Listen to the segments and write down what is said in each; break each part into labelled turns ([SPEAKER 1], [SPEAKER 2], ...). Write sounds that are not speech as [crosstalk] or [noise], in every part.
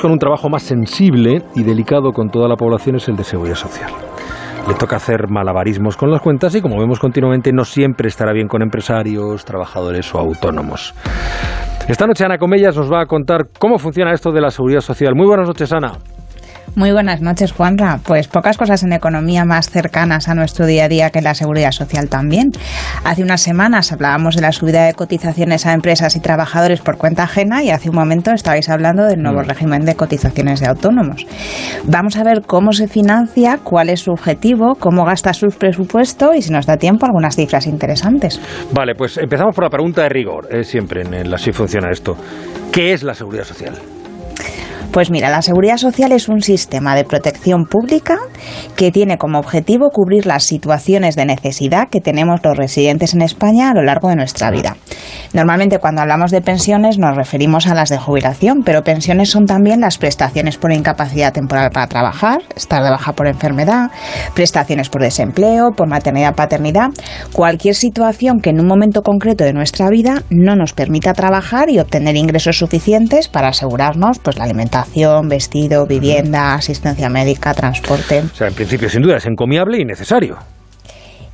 [SPEAKER 1] con un trabajo más sensible y delicado con toda la población es el de seguridad social. Le toca hacer malabarismos con las cuentas y como vemos continuamente no siempre estará bien con empresarios, trabajadores o autónomos. Esta noche Ana Comellas nos va a contar cómo funciona esto de la seguridad social. Muy buenas noches Ana.
[SPEAKER 2] Muy buenas noches, Juanra. Pues pocas cosas en economía más cercanas a nuestro día a día que la seguridad social también. Hace unas semanas hablábamos de la subida de cotizaciones a empresas y trabajadores por cuenta ajena y hace un momento estabais hablando del nuevo mm. régimen de cotizaciones de autónomos. Vamos a ver cómo se financia, cuál es su objetivo, cómo gasta su presupuesto y si nos da tiempo algunas cifras interesantes.
[SPEAKER 1] Vale, pues empezamos por la pregunta de rigor, eh, siempre en el así funciona esto. ¿Qué es la seguridad social?
[SPEAKER 2] Pues mira, la seguridad social es un sistema de protección pública que tiene como objetivo cubrir las situaciones de necesidad que tenemos los residentes en España a lo largo de nuestra vida. Normalmente cuando hablamos de pensiones nos referimos a las de jubilación, pero pensiones son también las prestaciones por incapacidad temporal para trabajar, estar de baja por enfermedad, prestaciones por desempleo, por maternidad, paternidad, cualquier situación que en un momento concreto de nuestra vida no nos permita trabajar y obtener ingresos suficientes para asegurarnos pues la alimentación vestido, vivienda, asistencia médica, transporte.
[SPEAKER 1] O sea, en principio, sin duda, es encomiable y necesario.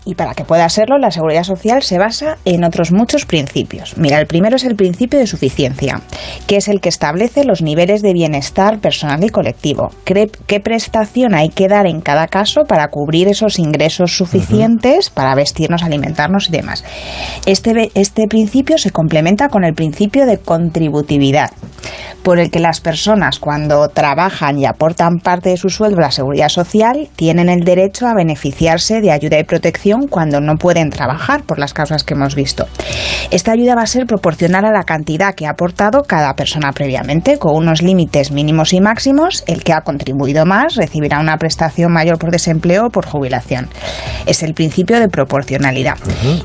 [SPEAKER 2] Y para que pueda serlo, la seguridad social se basa en otros muchos principios. Mira, el primero es el principio de suficiencia, que es el que establece los niveles de bienestar personal y colectivo. ¿Qué prestación hay que dar en cada caso para cubrir esos ingresos suficientes para vestirnos, alimentarnos y demás? Este, este principio se complementa con el principio de contributividad, por el que las personas cuando trabajan y aportan parte de su sueldo a la seguridad social tienen el derecho a beneficiarse de ayuda y protección cuando no pueden trabajar por las causas que hemos visto. Esta ayuda va a ser proporcional a la cantidad que ha aportado cada persona previamente, con unos límites mínimos y máximos. El que ha contribuido más recibirá una prestación mayor por desempleo o por jubilación. Es el principio de proporcionalidad.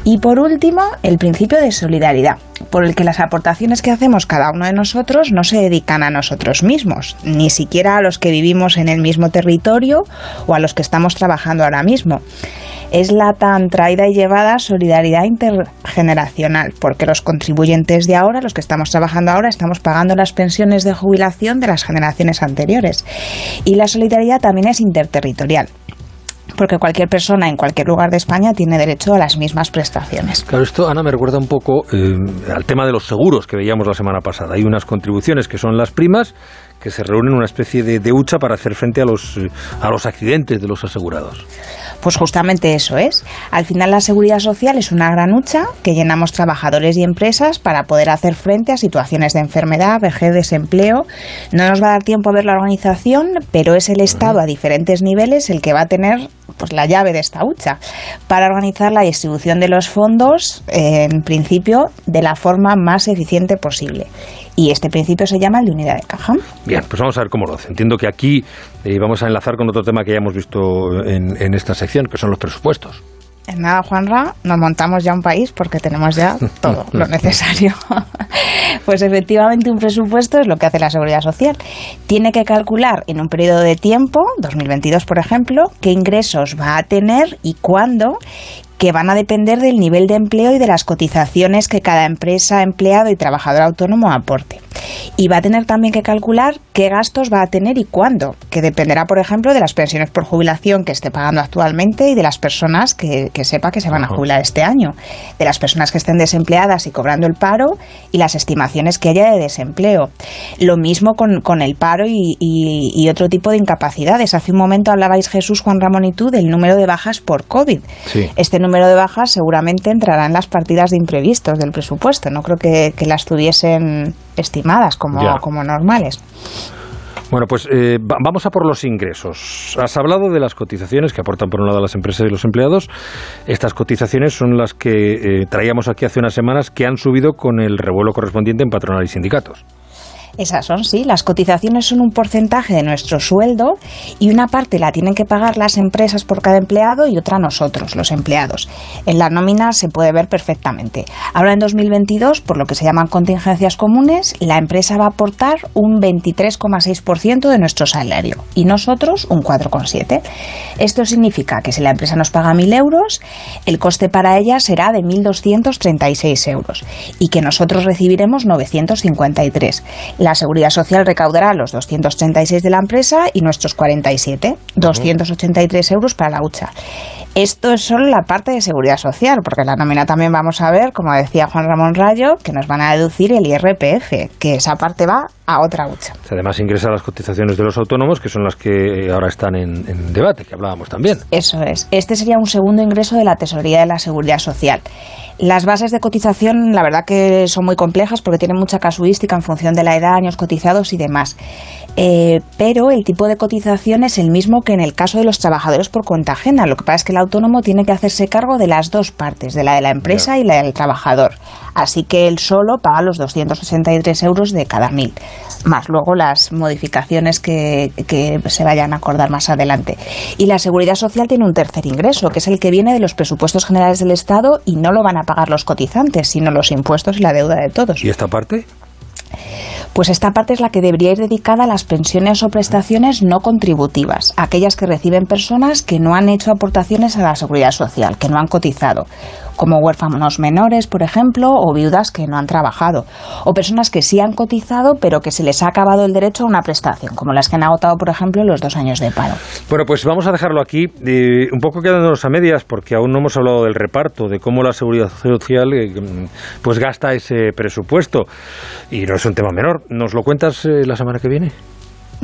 [SPEAKER 2] Y por último, el principio de solidaridad, por el que las aportaciones que hacemos cada uno de nosotros no se dedican a nosotros mismos, ni siquiera a los que vivimos en el mismo territorio o a los que estamos trabajando ahora mismo es la tan traída y llevada solidaridad intergeneracional, porque los contribuyentes de ahora, los que estamos trabajando ahora, estamos pagando las pensiones de jubilación de las generaciones anteriores. Y la solidaridad también es interterritorial porque cualquier persona en cualquier lugar de España tiene derecho a las mismas prestaciones.
[SPEAKER 1] Claro, esto, Ana, me recuerda un poco eh, al tema de los seguros que veíamos la semana pasada. Hay unas contribuciones que son las primas que se reúnen en una especie de, de hucha para hacer frente a los, a los accidentes de los asegurados.
[SPEAKER 2] Pues justamente eso es. Al final la seguridad social es una gran hucha que llenamos trabajadores y empresas para poder hacer frente a situaciones de enfermedad, vejez, desempleo. No nos va a dar tiempo a ver la organización, pero es el Estado a diferentes niveles el que va a tener pues la llave de esta hucha para organizar la distribución de los fondos en principio de la forma más eficiente posible. Y este principio se llama el de unidad de caja.
[SPEAKER 1] Bien, pues vamos a ver cómo lo hace. Entiendo que aquí eh, vamos a enlazar con otro tema que ya hemos visto en, en esta sección, que son los presupuestos.
[SPEAKER 2] En nada, Juanra, nos montamos ya un país porque tenemos ya [laughs] todo lo necesario. [laughs] pues efectivamente un presupuesto es lo que hace la Seguridad Social. Tiene que calcular en un periodo de tiempo, 2022 por ejemplo, qué ingresos va a tener y cuándo que van a depender del nivel de empleo y de las cotizaciones que cada empresa, empleado y trabajador autónomo aporte. Y va a tener también que calcular qué gastos va a tener y cuándo, que dependerá, por ejemplo, de las pensiones por jubilación que esté pagando actualmente y de las personas que, sepa que se van a jubilar este año, de las personas que estén desempleadas y cobrando el paro y las estimaciones que haya de desempleo. Lo mismo con, el paro y, otro tipo de incapacidades. Hace un momento hablabais, Jesús, Juan Ramón y tú, del número de bajas por COVID. Este número de bajas seguramente entrará en las partidas de imprevistos del presupuesto. No creo que, las tuviesen estimadas como, como normales.
[SPEAKER 1] Bueno, pues eh, vamos a por los ingresos. Has hablado de las cotizaciones que aportan por un lado las empresas y los empleados. Estas cotizaciones son las que eh, traíamos aquí hace unas semanas que han subido con el revuelo correspondiente en patronal y sindicatos.
[SPEAKER 2] Esas son, sí. Las cotizaciones son un porcentaje de nuestro sueldo y una parte la tienen que pagar las empresas por cada empleado y otra nosotros, los empleados. En la nómina se puede ver perfectamente. Ahora en 2022, por lo que se llaman contingencias comunes, la empresa va a aportar un 23,6% de nuestro salario y nosotros un 4,7%. Esto significa que si la empresa nos paga 1.000 euros, el coste para ella será de 1.236 euros y que nosotros recibiremos 953 La seguridad social recaudará los 236 de la empresa y nuestros 47, 283 euros para la hucha. Esto es solo la parte de seguridad social, porque la nómina también vamos a ver, como decía Juan Ramón Rayo, que nos van a deducir el IRPF, que esa parte va a otra hucha.
[SPEAKER 1] Además ingresa las cotizaciones de los autónomos, que son las que ahora están en, en debate, que hablábamos también.
[SPEAKER 2] Eso es. Este sería un segundo ingreso de la Tesorería de la Seguridad Social. Las bases de cotización, la verdad que son muy complejas porque tienen mucha casuística en función de la edad, años cotizados y demás. Eh, pero el tipo de cotización es el mismo que en el caso de los trabajadores por cuenta ajena. Lo que pasa es que el autónomo tiene que hacerse cargo de las dos partes, de la de la empresa y la del trabajador. Así que él solo paga los 263 euros de cada mil, más luego las modificaciones que, que se vayan a acordar más adelante. Y la seguridad social tiene un tercer ingreso, que es el que viene de los presupuestos generales del Estado y no lo van a pagar los cotizantes, sino los impuestos y la deuda de todos.
[SPEAKER 1] ¿Y esta parte?
[SPEAKER 2] Pues esta parte es la que debería ir dedicada a las pensiones o prestaciones no contributivas, aquellas que reciben personas que no han hecho aportaciones a la seguridad social, que no han cotizado como huérfanos menores, por ejemplo, o viudas que no han trabajado, o personas que sí han cotizado pero que se les ha acabado el derecho a una prestación, como las que han agotado, por ejemplo, los dos años de paro.
[SPEAKER 1] Bueno, pues vamos a dejarlo aquí, eh, un poco quedándonos a medias, porque aún no hemos hablado del reparto, de cómo la seguridad social eh, pues gasta ese presupuesto, y no es un tema menor. ¿Nos lo cuentas eh, la semana que viene?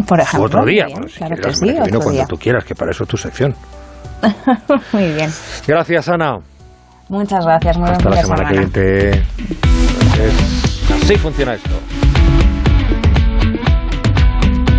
[SPEAKER 2] Por ejemplo.
[SPEAKER 1] otro día,
[SPEAKER 2] bien,
[SPEAKER 1] bueno, si
[SPEAKER 2] claro que sí,
[SPEAKER 1] semana que viene,
[SPEAKER 2] otro
[SPEAKER 1] cuando
[SPEAKER 2] día.
[SPEAKER 1] tú quieras, que para eso es tu sección. [laughs]
[SPEAKER 2] Muy bien.
[SPEAKER 1] Gracias, Ana.
[SPEAKER 2] Muchas gracias. Muy buen
[SPEAKER 1] Hasta la
[SPEAKER 2] de
[SPEAKER 1] semana que viene. Así funciona esto.